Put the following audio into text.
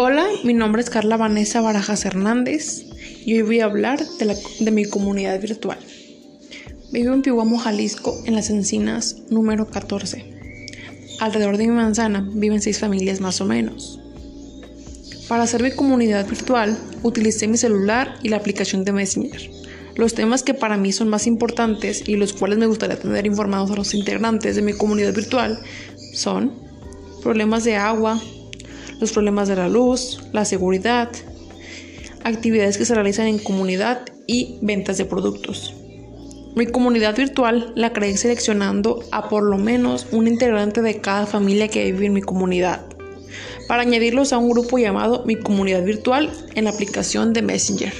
Hola, mi nombre es Carla Vanessa Barajas Hernández y hoy voy a hablar de, mi comunidad virtual. Vivo en Pihuamo, Jalisco, en las encinas número 14. Alrededor de mi manzana viven seis familias más o menos. Para hacer mi comunidad virtual, utilicé mi celular y la aplicación de Messenger. Los temas que para mí son más importantes y los cuales me gustaría tener informados a los integrantes de mi comunidad virtual son problemas de agua, los problemas de la luz, la seguridad, actividades que se realizan en comunidad y ventas de productos. Mi comunidad virtual la creé seleccionando a por lo menos un integrante de cada familia que vive en mi comunidad, para añadirlos a un grupo llamado Mi Comunidad Virtual en la aplicación de Messenger.